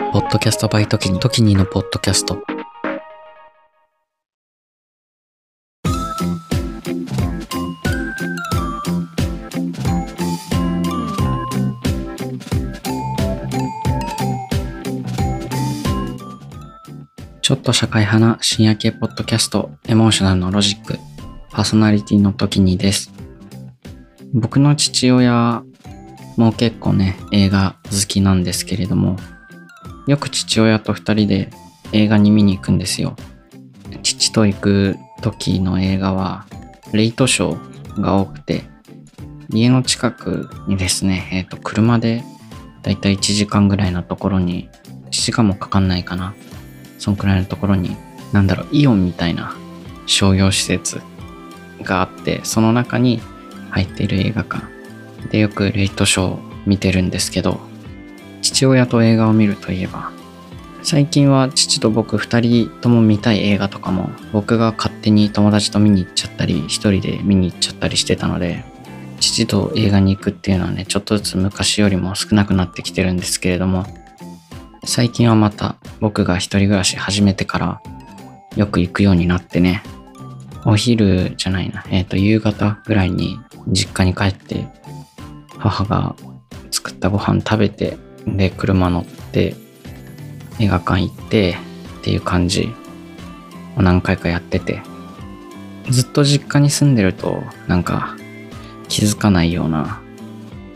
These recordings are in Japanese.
ポッドキャストバイトキニ、トキニのポッドキャスト。ちょっと社会派な深夜系ポッドキャスト、エモーショナルのロジック、パーソナリティの時にです。僕の父親もう結構ね、映画好きなんですけれども、よく父親と二人で映画に見に行くんですよ。父と行く時の映画は、レイトショーが多くて、家の近くにですね、えっ、ー、と、車でだいたい1時間ぐらいのところに、1時間もかかんないかな。そんくらいのところに、なんだろう、イオンみたいな商業施設があって、その中に入っている映画館。で、よくレイトショー見てるんですけど、父親と映画を見るといえば、最近は父と僕二人とも見たい映画とかも僕が勝手に友達と見に行っちゃったり一人で見に行っちゃったりしてたので父と映画に行くっていうのはねちょっとずつ昔よりも少なくなってきてるんですけれども最近はまた僕が一人暮らし始めてからよく行くようになってねお昼じゃないなえっ、ー、と夕方ぐらいに実家に帰って母が作ったご飯食べてで車乗って映画館行ってっていう感じを何回かやってて。ずっと実家に住んでるとなんか気づかないような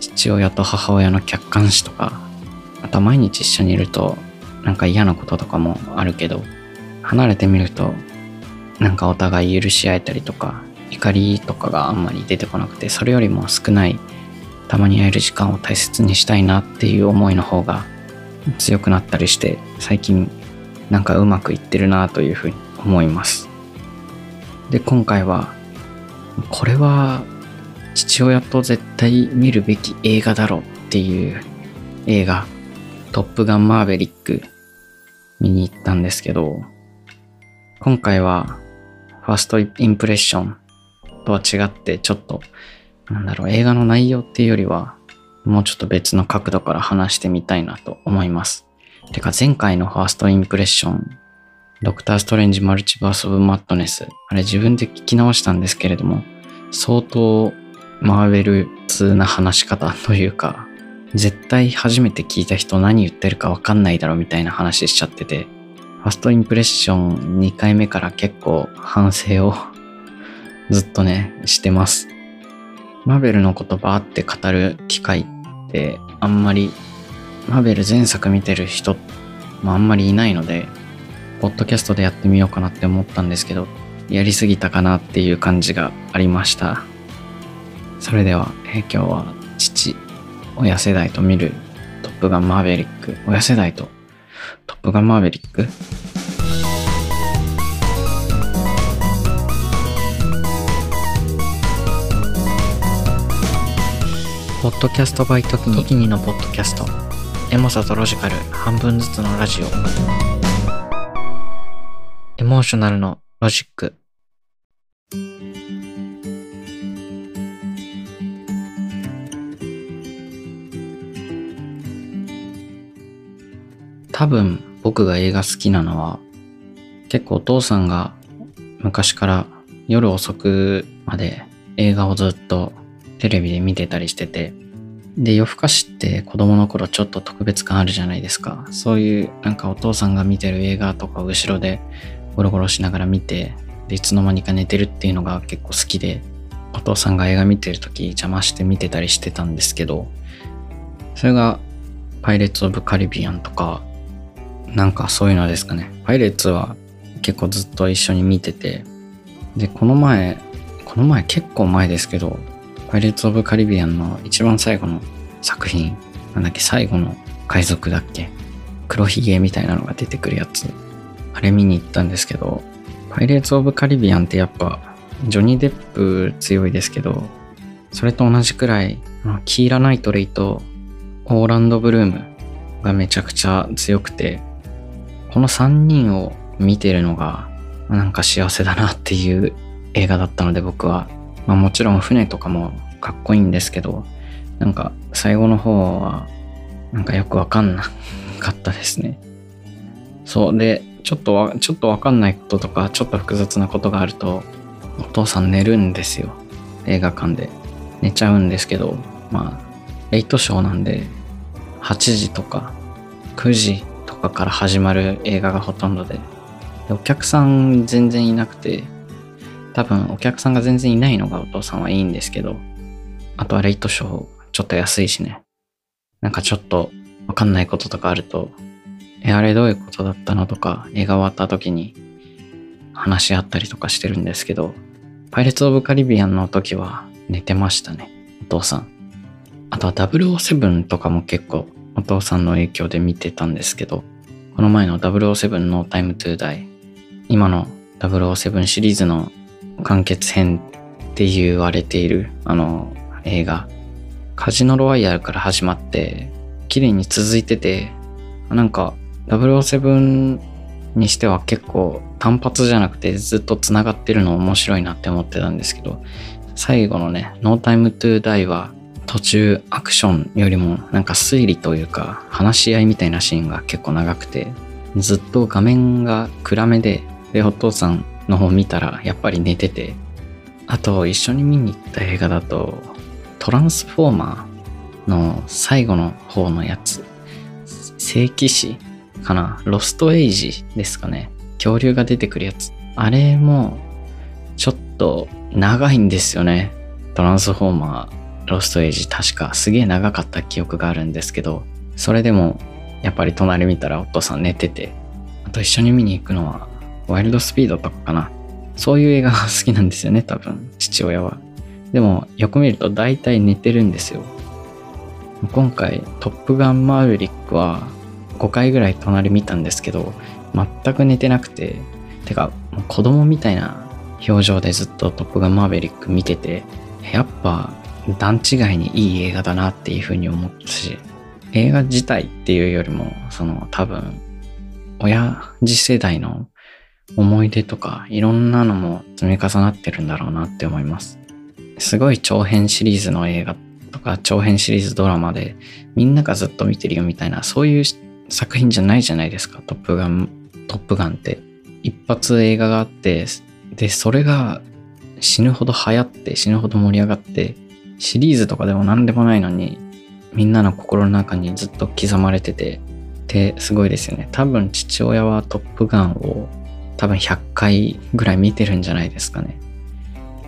父親と母親の客観視とかあと毎日一緒にいるとなんか嫌なこととかもあるけど離れてみるとなんかお互い許し合えたりとか怒りとかがあんまり出てこなくてそれよりも少ないたまに会える時間を大切にしたいなっていう思いの方が強くなったりして最近なんかうまくいってるなというふうに思います。で今回はこれは父親と絶対見るべき映画だろうっていう映画トップガンマーヴェリック見に行ったんですけど今回はファーストインプレッションとは違ってちょっとなんだろう、映画の内容っていうよりは、もうちょっと別の角度から話してみたいなと思います。てか前回のファーストインプレッション、ドクター・ストレンジ・マルチバース・オブ・マットネス、あれ自分で聞き直したんですけれども、相当マーベル通な話し方というか、絶対初めて聞いた人何言ってるかわかんないだろうみたいな話しちゃってて、ファーストインプレッション2回目から結構反省を ずっとね、してます。マーベルのことばって語る機会ってあんまりマーベル前作見てる人もあんまりいないので、ポッドキャストでやってみようかなって思ったんですけど、やりすぎたかなっていう感じがありました。それでは、え今日は父、親世代と見るトップガンマーベリック、親世代とトップガンマーベリック？ポッドキャストバイトキニキニのポッドキャスト。エモさとロジカル半分ずつのラジオ。エモーショナルのロジック。多分僕が映画好きなのは結構お父さんが昔から夜遅くまで映画をずっとテレビで見てたりしてて、で、夜更かしって子供の頃ちょっと特別感あるじゃないですか。そういうなんかお父さんが見てる映画とか後ろでゴロゴロしながら見て、で、いつの間にか寝てるっていうのが結構好きで、お父さんが映画見てる時邪魔して見てたりしてたんですけど、それがパイレーツ・オブ・カリビアンとか、なんかそういうのですかね。パイレーツは結構ずっと一緒に見てて、で、この前、この前結構前ですけど、パイレーツ・オブ・カリビアンの一番最後の作品、なんだっけ、最後の海賊だっけ黒ひげみたいなのが出てくるやつ。あれ見に行ったんですけど、パイレーツ・オブ・カリビアンってやっぱ、ジョニー・デップ強いですけど、それと同じくらい、キーラ・ナイトレイとオーランド・ブルームがめちゃくちゃ強くて、この3人を見てるのが、なんか幸せだなっていう映画だったので僕は、まあ、もちろん船とかもかっこいいんですけど、なんか最後の方は、なんかよくわかんなかったですね。そうで、ちょっとわ、ちょっとわかんないこととか、ちょっと複雑なことがあると、お父さん寝るんですよ。映画館で。寝ちゃうんですけど、まあ、レイトショーなんで、8時とか9時とかから始まる映画がほとんど、でお客さん全然いなくて、多分お客さんが全然いないのがお父さんはいいんですけど、あとはレイトショーちょっと安いしね。なんかちょっとわかんないこととかあると、え、あれどういうことだったのとか、映画終わった時に話し合ったりとかしてるんですけど、パイレーツ・オブ・カリビアンの時は寝てましたね、お父さん。あとは007とかも結構お父さんの影響で見てたんですけど、この前の007のタイムトゥーダイ、今の007シリーズの完結編って言われているあの映画、カジノロワイヤルから始まって、綺麗に続いてて、なんか007にしては結構単発じゃなくてずっと繋がってるの面白いなって思ってたんですけど、最後のね、No Time to Die は途中アクションよりもなんか推理というか話し合いみたいなシーンが結構長くて、ずっと画面が暗めで、で、お父さんの方見たらやっぱり寝てて、あと一緒に見に行った映画だと、トランスフォーマーの最後の方のやつ、聖騎士かなロストエイジですかね。恐竜が出てくるやつ。あれも、ちょっと長いんですよね。トランスフォーマー、ロストエイジ、確かすげえ長かった記憶があるんですけど、それでも、やっぱり隣見たらお父さん寝てて、あと一緒に見に行くのは、ワイルドスピードとかかな。そういう映画が好きなんですよね、多分、父親は。でも、よく見ると大体寝てるんですよ。今回、トップガンマーヴリックは、5回ぐらい隣見たんですけど、全く寝てなくて、てか、子供みたいな表情でずっとトップガンマーヴェリック見てて、やっぱ段違いにいい映画だなっていうふうに思ったし、映画自体っていうよりも、その多分、親父世代の思い出とかいろんなのも積み重なってるんだろうなって思います。すごい長編シリーズの映画とか長編シリーズドラマでみんながずっと見てるよみたいなそういう作品じゃないじゃないですか、トップガン、トップガンって。一発映画があって、で、それが死ぬほど流行って死ぬほど盛り上がって、シリーズとかでも何でもないのに、みんなの心の中にずっと刻まれてて、ってすごいですよね。多分父親はトップガンを多分100回ぐらい見てるんじゃないですかね。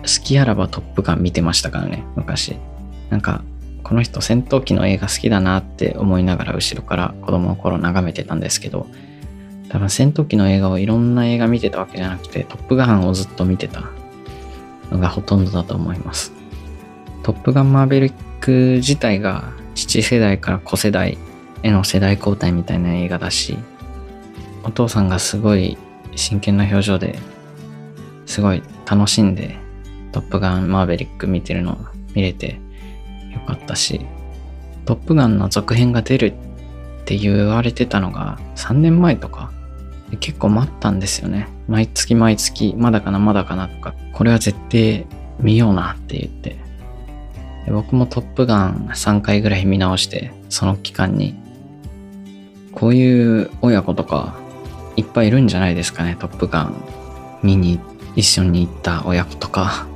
好きあらばトップガン見てましたからね、昔。なんかこの人戦闘機の映画好きだなって思いながら後ろから子供の頃眺めてたんですけど、多分戦闘機の映画をいろんな映画見てたわけじゃなくて、トップガンをずっと見てたのがほとんどだと思います。トップガンマーベリック自体が父世代から子世代への世代交代みたいな映画だし、お父さんがすごい真剣な表情ですごい楽しんでトップガンマーベリック見てるの見れてよかったし、トップガンの続編が出るって言われてたのが3年前とか、結構待ったんですよね。毎月毎月、まだかな、まだかなとか、これは絶対見ようなって言って。僕もトップガン3回ぐらい見直して、その期間に、こういう親子とかいっぱいいるんじゃないですかね、トップガン見に一緒に行った親子とか、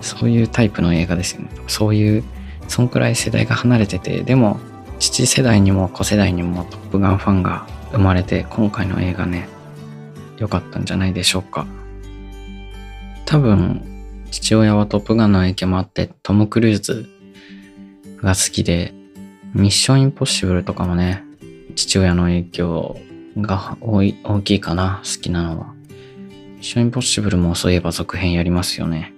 そういうタイプの映画ですよね。そういうそんくらい世代が離れてて、でも、父世代にも子世代にもトップガンファンが生まれて、今回の映画ね、良かったんじゃないでしょうか。多分、父親はトップガンの影響もあって、トム・クルーズが好きで、ミッション・インポッシブルとかもね、父親の影響が大きいかな、好きなのは。ミッション・インポッシブルもそういえば続編やりますよね。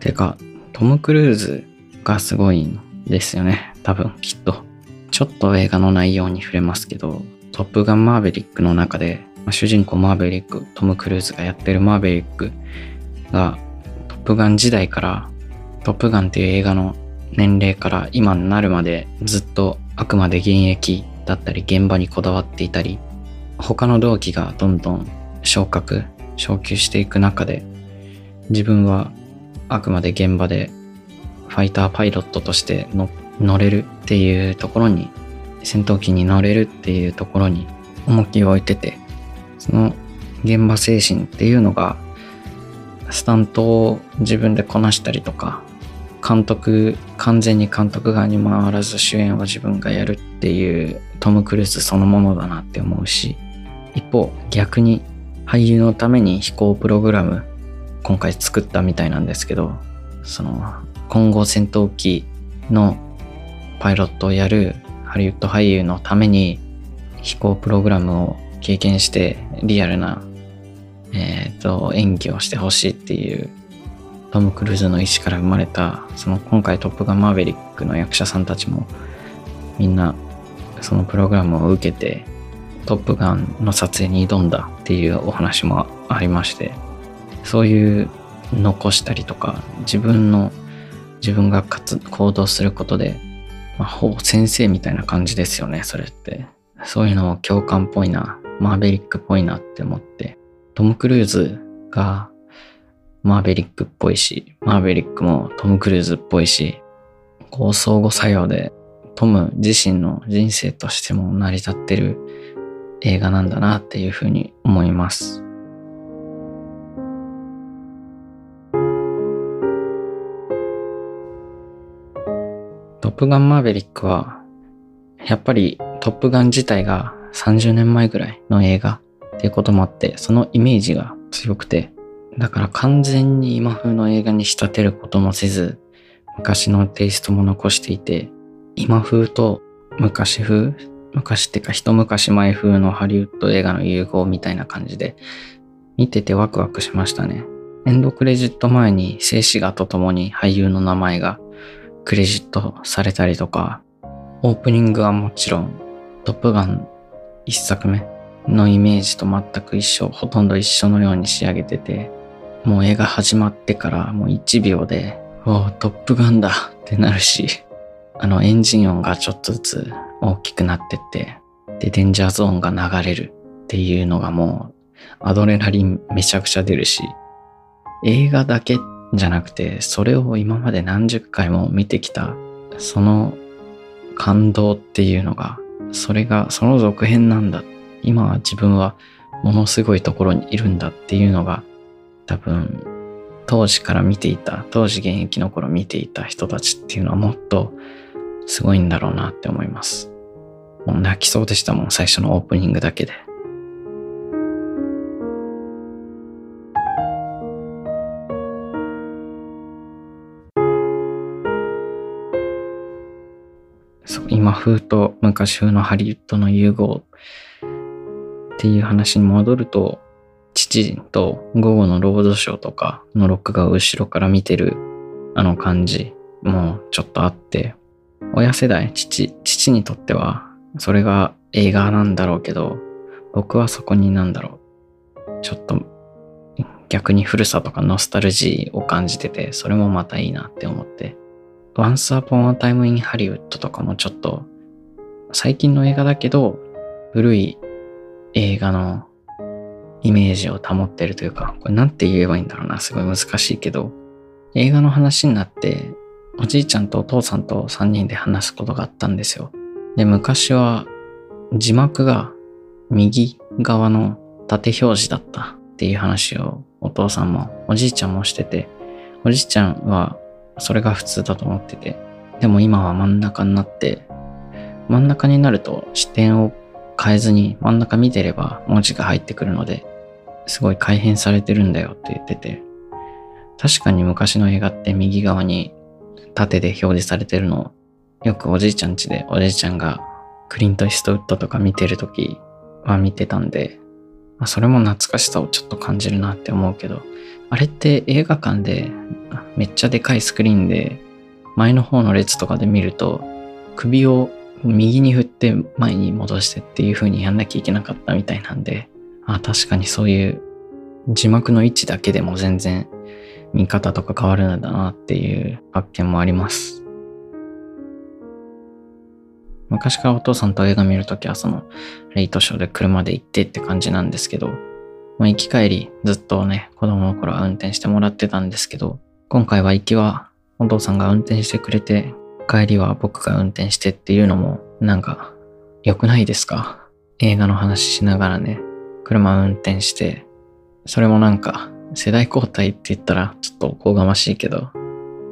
てか、トム・クルーズがすごいんですよね。多分、きっと。ちょっと映画の内容に触れますけど、トップガンマーヴェリックの中で、まあ、主人公マーヴェリック、トム・クルーズがやってるマーヴェリックが、トップガン時代から、トップガンっていう映画の年齢から今になるまでずっとあくまで現役だったり現場にこだわっていたり、他の同期がどんどん昇格、昇級していく中で、自分はあくまで現場でファイターパイロットとして乗れるっていうところに戦闘機に乗れるっていうところに重きを置いてて、その現場精神っていうのが、スタントを自分でこなしたりとか、監督、完全に監督側に回らず主演を自分がやるっていうトム・クルーズそのものだなって思うし、一方逆に俳優のために飛行プログラム今回作ったみたいなんですけど、その今後戦闘機のパイロットをやるハリウッド俳優のために飛行プログラムを経験してリアルな、えーと、演技をしてほしいっていうトム・クルーズの意思から生まれたその今回トップガンマーヴェリックの役者さんたちもみんなそのプログラムを受けてトップガンの撮影に挑んだっていうお話もありましてそういう残したりとか自分の自分が行動することで、まあ、ほぼ先生みたいな感じですよねそれって。そういうのも共感っぽいなマーベリックっぽいなって思って。トム・クルーズがマーベリックっぽいしマーベリックもトム・クルーズっぽいしこう相互作用でトム自身の人生としても成り立ってる映画なんだなっていうふうに思います。トップガンマーヴェリックは、やっぱりトップガン自体が30年前ぐらいの映画っていうこともあって、そのイメージが強くて、だから完全に今風の映画に仕立てることもせず、昔のテイストも残していて、今風と昔風昔ってか一昔前風のハリウッド映画の融合みたいな感じで見ててワクワクしましたね。エンドクレジット前に静止画とともに俳優の名前がクレジットされたりとか、オープニングはもちろんトップガン一作目のイメージと全く一緒、ほとんど一緒のように仕上げてて、もう映画始まってからもう1秒で、おトップガンだってなるし、あのエンジン音がちょっとずつ大きくなってって、で、デンジャーゾーンが流れるっていうのがもう、アドレナリンめちゃくちゃ出るし、映画だけじゃなくて、それを今まで何十回も見てきた、その感動っていうのが、それがその続編なんだ。今は自分はものすごいところにいるんだっていうのが、多分、当時から見ていた、当時現役の頃見ていた人たちっていうのはもっとすごいんだろうなって思います。もう泣きそうでしたもん、最初のオープニングだけで。そう、今風と昔風のハリウッドの融合っていう話に戻ると、父と午後のロードショーとかの録画を後ろから見てるあの感じもちょっとあって、親世代、父、父にとっては、それが映画なんだろうけど、僕はそこになんだろう。ちょっと、逆に古さとかノスタルジーを感じてて、それもまたいいなって思って。Once Upon a Time in Hollywood とかもちょっと、最近の映画だけど、古い映画のイメージを保ってるというか、これなんて言えばいいんだろうな、すごい難しいけど、映画の話になって、おじいちゃんとお父さんと3人で話すことがあったんですよ。で、昔は字幕が右側の縦表示だったっていう話をお父さんもおじいちゃんもしてて、おじいちゃんはそれが普通だと思ってて、でも今は真ん中になって、真ん中になると視点を変えずに真ん中見てれば文字が入ってくるので、すごい改変されてるんだよって言ってて、確かに昔の映画って右側に縦で表示されてるのをよくおじいちゃん家でおじいちゃんがクリント・イーストウッドとか見てるときは見てたんで、まあ、それも懐かしさをちょっと感じるなって思うけど、あれって映画館でめっちゃでかいスクリーンで前の方の列とかで見ると首を右に振って前に戻してっていう風にやんなきゃいけなかったみたいなんで、あ確かにそういう字幕の位置だけでも全然見方とか変わるんだなっていう発見もあります。昔からお父さんと映画見るときはそのレイトショーで車で行ってって感じなんですけど、まあ、行き帰りずっとね、子供の頃は運転してもらってたんですけど、今回は行きはお父さんが運転してくれて、帰りは僕が運転してっていうのもなんか良くないですか？映画の話しながらね、車運転して、それもなんか、世代交代って言ったらちょっとおこがましいけど、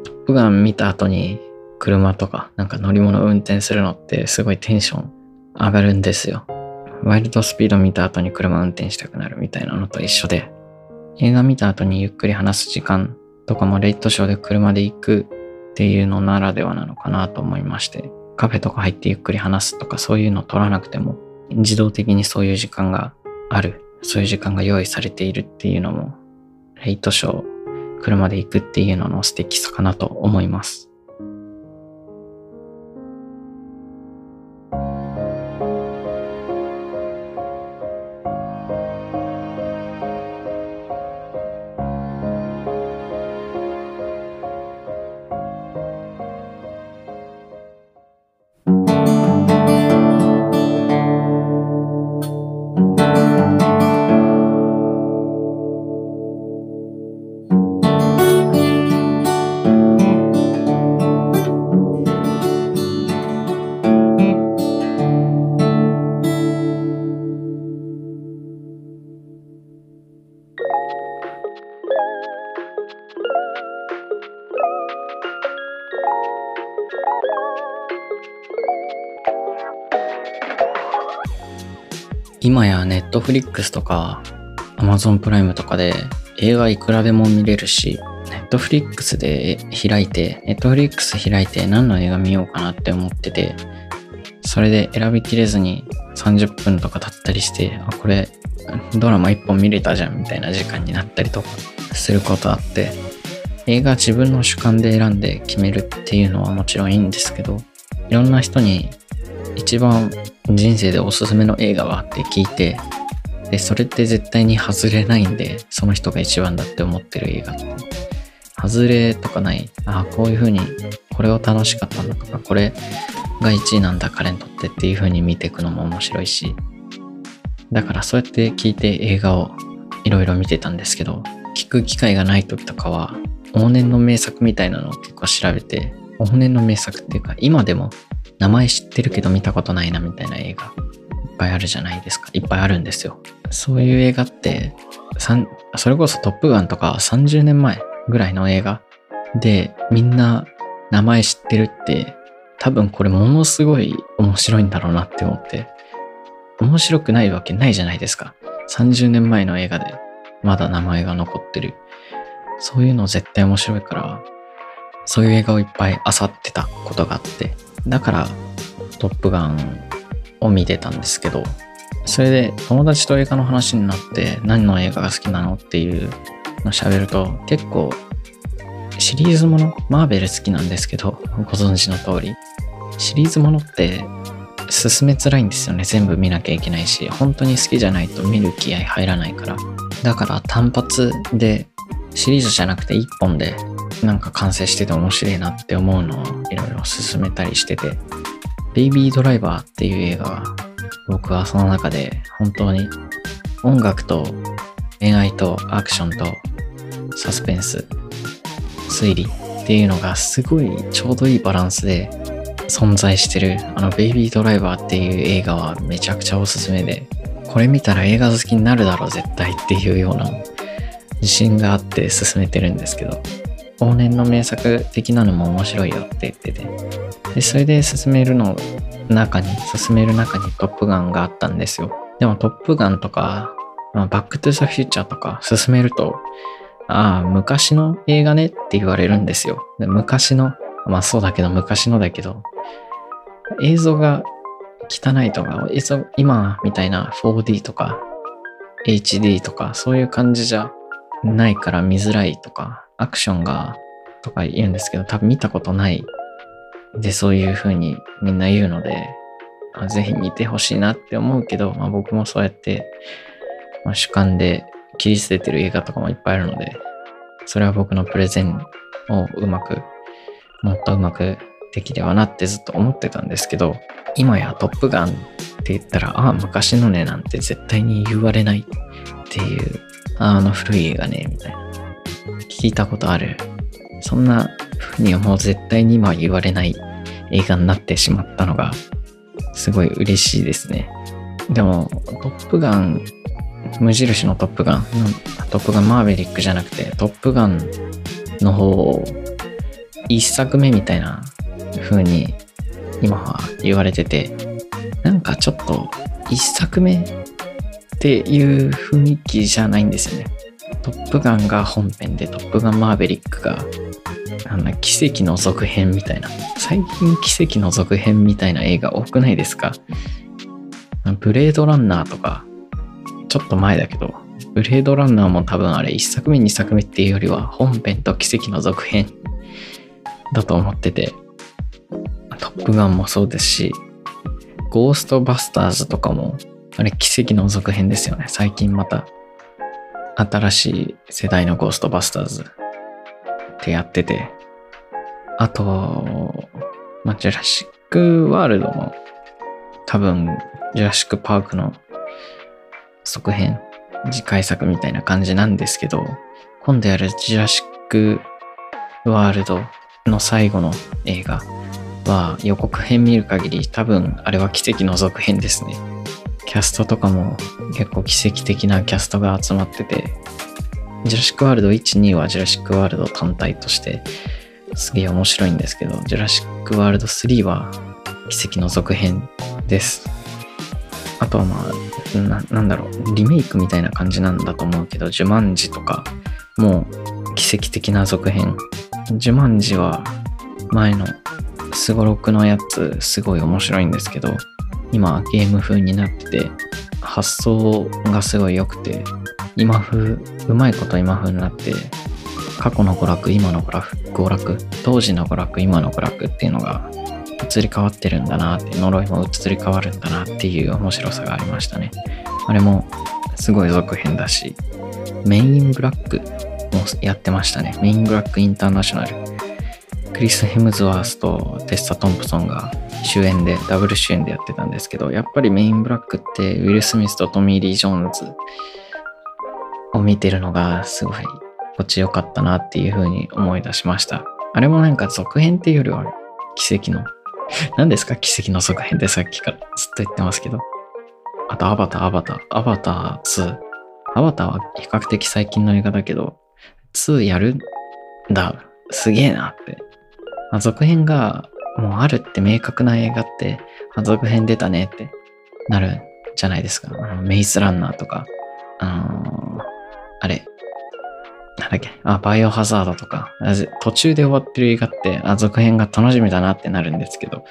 トップガン見た後に車とかなんか乗り物運転するのってすごいテンション上がるんですよ。ワイルドスピード見た後に車運転したくなるみたいなのと一緒で、映画見た後にゆっくり話す時間とかもレイトショーで車で行くっていうのならではなのかなと思いまして、カフェとか入ってゆっくり話すとかそういうの取らなくても自動的にそういう時間がある、そういう時間が用意されているっていうのも、レイトショー、車で行くっていうのの素敵さかなと思います。今やネットフリックスとか Amazon プライムとかで映画いくらでも見れるし、ネットフリックスで開いて、ネットフリックス開いて何の映画見ようかなって思ってて、それで選びきれずに30分とか経ったりして、あ、これドラマ1本見れたじゃんみたいな時間になったりとかすることあって、映画自分の主観で選んで決めるっていうのはもちろんいいんですけど、いろんな人に一番人生でおすすめの映画はって聞いて、で、それって絶対に外れないんで、その人が一番だって思ってる映画って。外れとかない。ああ、こういう風に、これを楽しかったんだとか、これが1位なんだ、彼にとってっていう風に見ていくのも面白いし。だからそうやって聞いて映画をいろいろ見てたんですけど、聞く機会がない時とかは、往年の名作みたいなのを結構調べて、往年の名作っていうか、今でも名前知ってるけど見たことないなみたいな映画いっぱいあるじゃないですか。いっぱいあるんですよ。そういう映画って、それこそトップガンとか30年前ぐらいの映画でみんな名前知ってるって多分これものすごい面白いんだろうなって思って面白くないわけないじゃないですか。30年前の映画でまだ名前が残ってる。そういうの絶対面白いから、そういう映画をいっぱい漁ってたことがあって、だからトップガンを見てたんですけど、それで友達と映画の話になって何の映画が好きなのっていうの喋ると結構シリーズもの、マーベル好きなんですけど、ご存知の通り、シリーズものって進めづらいんですよね。全部見なきゃいけないし、本当に好きじゃないと見る気合入らないから。だから単発でシリーズじゃなくて1本でなんか完成してて面白いなって思うのをいろいろ進めたりしてて、ベイビードライバーっていう映画は僕はその中で本当に音楽と恋愛とアクションとサスペンス、推理っていうのがすごいちょうどいいバランスで存在してる。あのベイビードライバーっていう映画はめちゃくちゃおすすめでこれ見たら映画好きになるだろう絶対っていうような自信があって勧めてるんですけど。往年の名作的なのも面白いよって言ってて。でそれで勧めるの中に勧める中にトップガンがあったんですよ。でもトップガンとか、まあ、バックトゥーザフューチャーとか勧めるとああ昔の映画ねって言われるんですよ。で昔のまあそうだけど昔のだけど映像が汚いとか映像今みたいな 4D とか HD とかそういう感じじゃないから見づらいとかアクションがとか言うんですけど、多分見たことないで、そういう風にみんな言うので、まあ、ぜひ見てほしいなって思うけど、まあ、僕もそうやって、まあ、主観で切り捨ててる映画とかもいっぱいあるので、それは僕のプレゼンをうまく、もっとうまくできればなってずっと思ってたんですけど、今やトップガンって言ったら、ああ、昔のねなんて絶対に言われないっていう、あの古い映画ね、みたいな。聞いたことある。そんな風にはもう絶対に今は言われない映画になってしまったのが、すごい嬉しいですね。でも、トップガン、無印のトップガン、トップガンマーヴェリックじゃなくて、トップガンの方を一作目みたいな風に今は言われてて、なんかちょっと一作目っていう雰囲気じゃないんですよね。トップガンが本編で、トップガンマーヴェリックが、あんな奇跡の続編みたいな。最近奇跡の続編みたいな映画多くないですか？ブレードランナーとか、ちょっと前だけど、ブレードランナーも多分あれ1作目2作目っていうよりは本編と奇跡の続編だと思ってて、トップガンもそうですし、ゴーストバスターズとかも、あれ奇跡の続編ですよね。最近また新しい世代のゴーストバスターズってやってて、あと、まあ、ジュラシックワールドも多分、ジュラシックパークの続編、次回作みたいな感じなんですけど、今度やるジュラシックワールドの最後の映画は予告編見る限り多分あれは奇跡の続編ですね。キャストとかも結構奇跡的なキャストが集まってて、ジュラシックワールド1、2はジュラシックワールド単体としてすげえ面白いんですけど、ジュラシックワールド3は奇跡の続編です。あとはまあ、ななんだろう、リメイクみたいな感じなんだと思うけど、ジュマンジとかもう奇跡的な続編。ジュマンジは前のスゴロクのやつすごい面白いんですけど、今ゲーム風になってて、発想がすごい良くて、今風、うまいこと今風になって、過去の娯楽、今の娯楽、娯楽、当時の娯楽、今の娯楽っていうのが移り変わってるんだなって、呪いも移り変わるんだなっていう面白さがありましたね。あれもすごい続編だし、メインブラックもやってましたね。メインブラックインターナショナル。クリス・ヘムズワースとテッサ・トンプソンが主演で、ダブル主演でやってたんですけど、やっぱりメインブラックってウィル・スミスとトミー・リー・ジョーンズを見てるのがすごい心地よかったなっていう風に思い出しました。あれもなんか続編っていうよりは奇跡の、何ですか？奇跡の続編ってさっきからずっと言ってますけど。あとアバター、アバター、アバター2。アバターは比較的最近の映画だけど、2やるんだ。すげえなって。まあ、続編がもうあるって明確な映画って、続編出たねってなるじゃないですか。あのメイズランナーとか、あのー、あれ、なんだっけ、あ、バイオハザードとか、途中で終わってる映画って、あ、続編が楽しみだなってなるんですけど、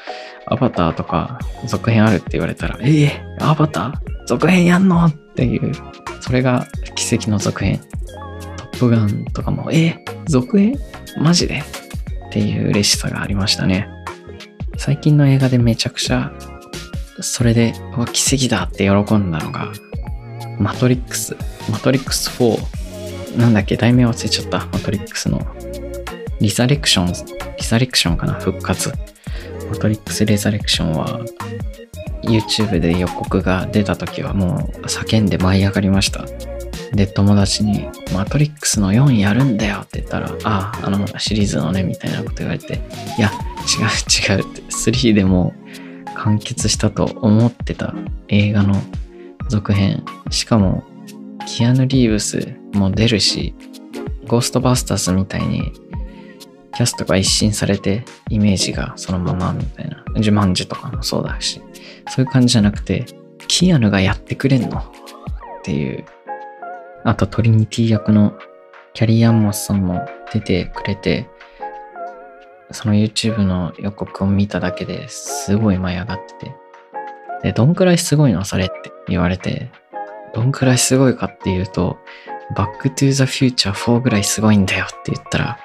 アバターとか続編あるって言われたら、ええー、アバター？続編やんの？っていう、それが奇跡の続編。トップガンとかも、えー、続編？マジで？っていう嬉しさがありましたね。最近の映画でめちゃくちゃ、それで、奇跡だって喜んだのが、マトリックス、マトリックス4、なんだっけ、題名忘れちゃった、マトリックスの、リザレクション、リザレクションかな、復活。マトリックス・レザレクションは、YouTube で予告が出た時はもう叫んで舞い上がりました。で、友達に、マトリックスの4やるんだよって言ったら、ああ、あのシリーズのね、みたいなこと言われて、いや、違う違うって、3でも完結したと思ってた映画の続編。しかも、キアヌ・リーブスも出るし、ゴーストバスターズみたいに、キャストが一新されて、イメージがそのままみたいな。ジュマンジとかもそうだし、そういう感じじゃなくて、キアヌがやってくれんのっていうあとトリニティ役のキャリー＝アン・モスさんも出てくれて、その YouTube の予告を見ただけですごい舞い上がってて。で、どんくらいすごいのそれって言われて、どんくらいすごいかっていうと、バックトゥーザフューチャー4ぐらいすごいんだよって言ったら、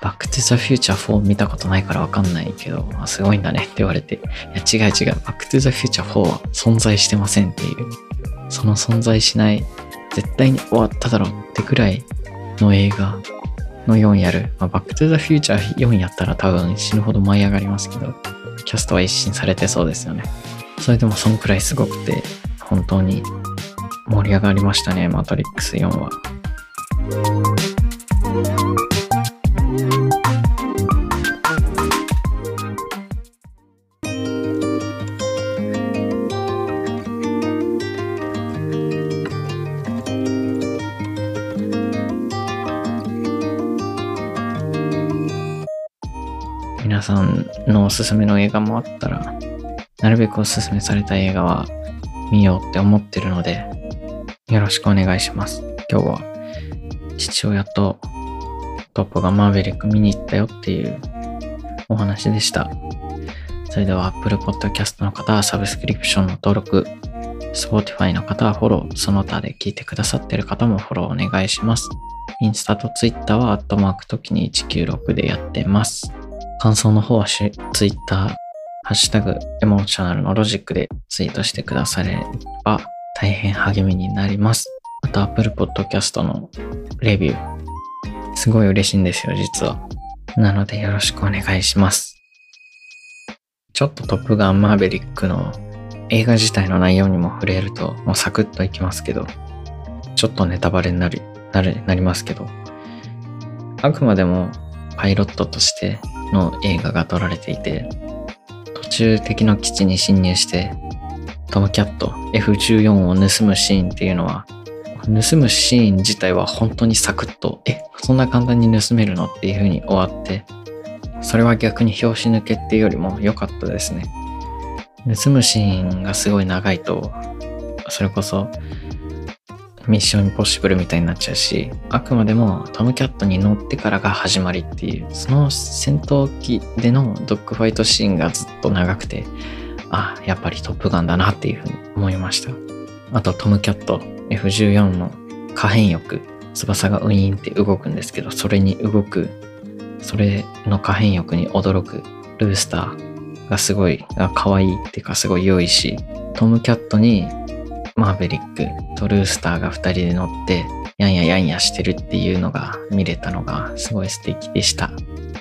バックトゥザフューチャー4見たことないからわかんないけど、あ、すごいんだねって言われて、いや違う違う、バックトゥザフューチャー4は存在してませんっていう、その存在しない絶対に終わっただろうってくらいの映画の4やる。まあ、バックトゥザフューチャー4やったら多分死ぬほど舞い上がりますけど、キャストは一新されてそうですよね。それでもそんくらいすごくて、本当に盛り上がりましたね、マトリックス4は。すすめの映画もあったら、なるべくおすすめされた映画は見ようって思ってるので、よろしくお願いします。今日は父親とトップがマーヴェリック見に行ったよっていうお話でした。それでは Apple Podcast の方はサブスクリプションの登録、Spotify の方はフォロー、その他で聞いてくださってる方もフォローお願いします。インスタと Twitter はアットマーク時に196でやってます。感想の方は Twitter、ハッシュタグ、エモーショナルのロジックでツイートしてくだされば大変励みになります。あと、Apple Podcast のレビュー。すごい嬉しいんですよ、実は。なのでよろしくお願いします。ちょっとトップガンマーベリックの映画自体の内容にも触れると、もうサクッといきますけど、ちょっとネタバレになり、なる、なりますけど、あくまでもパイロットとしての映画が撮られていて、途中敵の基地に侵入して、トムキャット F14 を盗むシーンっていうのは、盗むシーン自体は本当にサクッと、え、そんな簡単に盗めるのっていう風に終わって、それは逆に拍子抜けっていうよりも良かったですね。盗むシーンがすごい長いと、それこそミッションインポッシブルみたいになっちゃうし、あくまでもトムキャットに乗ってからが始まりっていう、その戦闘機でのドッグファイトシーンがずっと長くて、あ、やっぱりトップガンだなっていうふうに思いました。あとトムキャット F14 の可変翼、翼がウィーンって動くんですけど、それに動く、それの可変翼に驚くルースターがすごい、可愛いっていうかすごい良いし、トムキャットにマーベリックとルースターが2人で乗ってやんややんやしてるっていうのが見れたのがすごい素敵でした。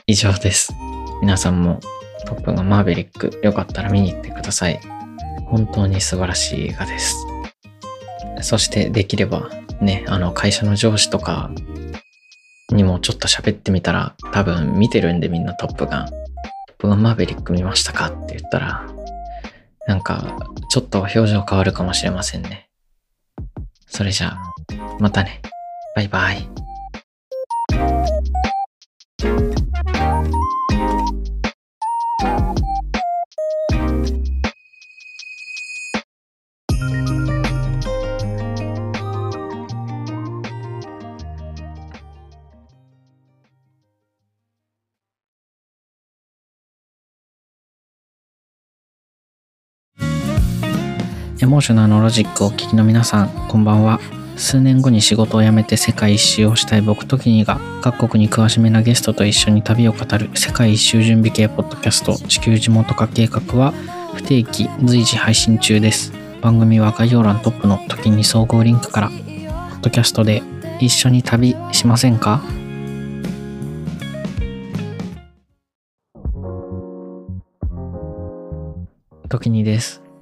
以上です。皆さんもトップがマーベリックよかったら見に行ってください。本当に素晴らしい映画です。そしてできればね、あの会社の上司とかにもちょっと喋ってみたら多分見てるんでみんなトップガン。トップガンマーベリック見ましたかって言ったらなんか、ちょっと表情変わるかもしれませんね。それじゃあ、またね。バイバイ。エモーショナルのロジックをお聞きの皆さん、こんばんは。数年後に仕事を辞めて世界一周をしたい僕ときにが、各国に詳しめなゲストと一緒に旅を語る世界一周準備系ポッドキャスト地球地元化計画は不定期随時配信中です。番組は概要欄トップの時に総合リンクから、ポッドキャストで一緒に旅しませんか？時にです。